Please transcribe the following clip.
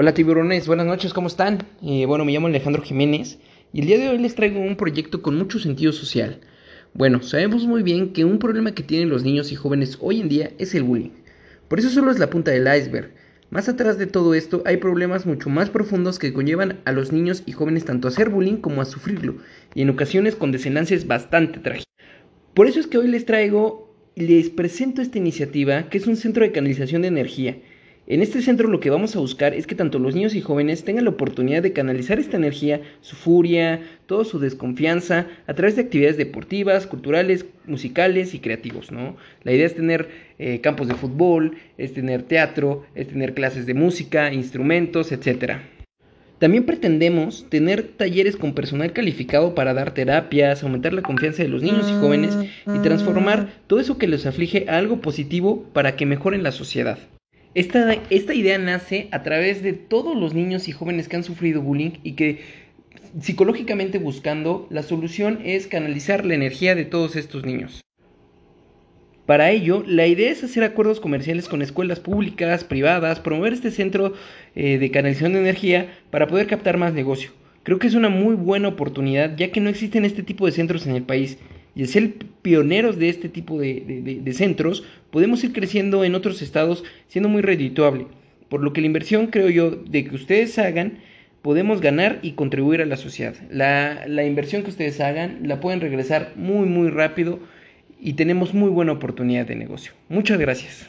Hola tiburones, buenas noches, ¿cómo están? Eh, bueno, me llamo Alejandro Jiménez y el día de hoy les traigo un proyecto con mucho sentido social. Bueno, sabemos muy bien que un problema que tienen los niños y jóvenes hoy en día es el bullying. Por eso solo es la punta del iceberg. Más atrás de todo esto hay problemas mucho más profundos que conllevan a los niños y jóvenes tanto a hacer bullying como a sufrirlo, y en ocasiones con desenlaces bastante trágicos. Por eso es que hoy les traigo, les presento esta iniciativa que es un centro de canalización de energía en este centro lo que vamos a buscar es que tanto los niños y jóvenes tengan la oportunidad de canalizar esta energía, su furia, toda su desconfianza a través de actividades deportivas, culturales, musicales y creativos, ¿no? La idea es tener eh, campos de fútbol, es tener teatro, es tener clases de música, instrumentos, etc. También pretendemos tener talleres con personal calificado para dar terapias, aumentar la confianza de los niños y jóvenes y transformar todo eso que les aflige a algo positivo para que mejoren la sociedad. Esta, esta idea nace a través de todos los niños y jóvenes que han sufrido bullying y que psicológicamente buscando, la solución es canalizar la energía de todos estos niños. Para ello, la idea es hacer acuerdos comerciales con escuelas públicas, privadas, promover este centro eh, de canalización de energía para poder captar más negocio. Creo que es una muy buena oportunidad ya que no existen este tipo de centros en el país y al ser pioneros de este tipo de, centros, podemos ir creciendo en otros estados siendo muy redituable. Por lo que la inversión, creo yo, de que ustedes hagan, podemos ganar y contribuir a la sociedad. La, la inversión que ustedes hagan la pueden regresar muy, muy rápido y tenemos muy buena oportunidad de negocio. Muchas gracias.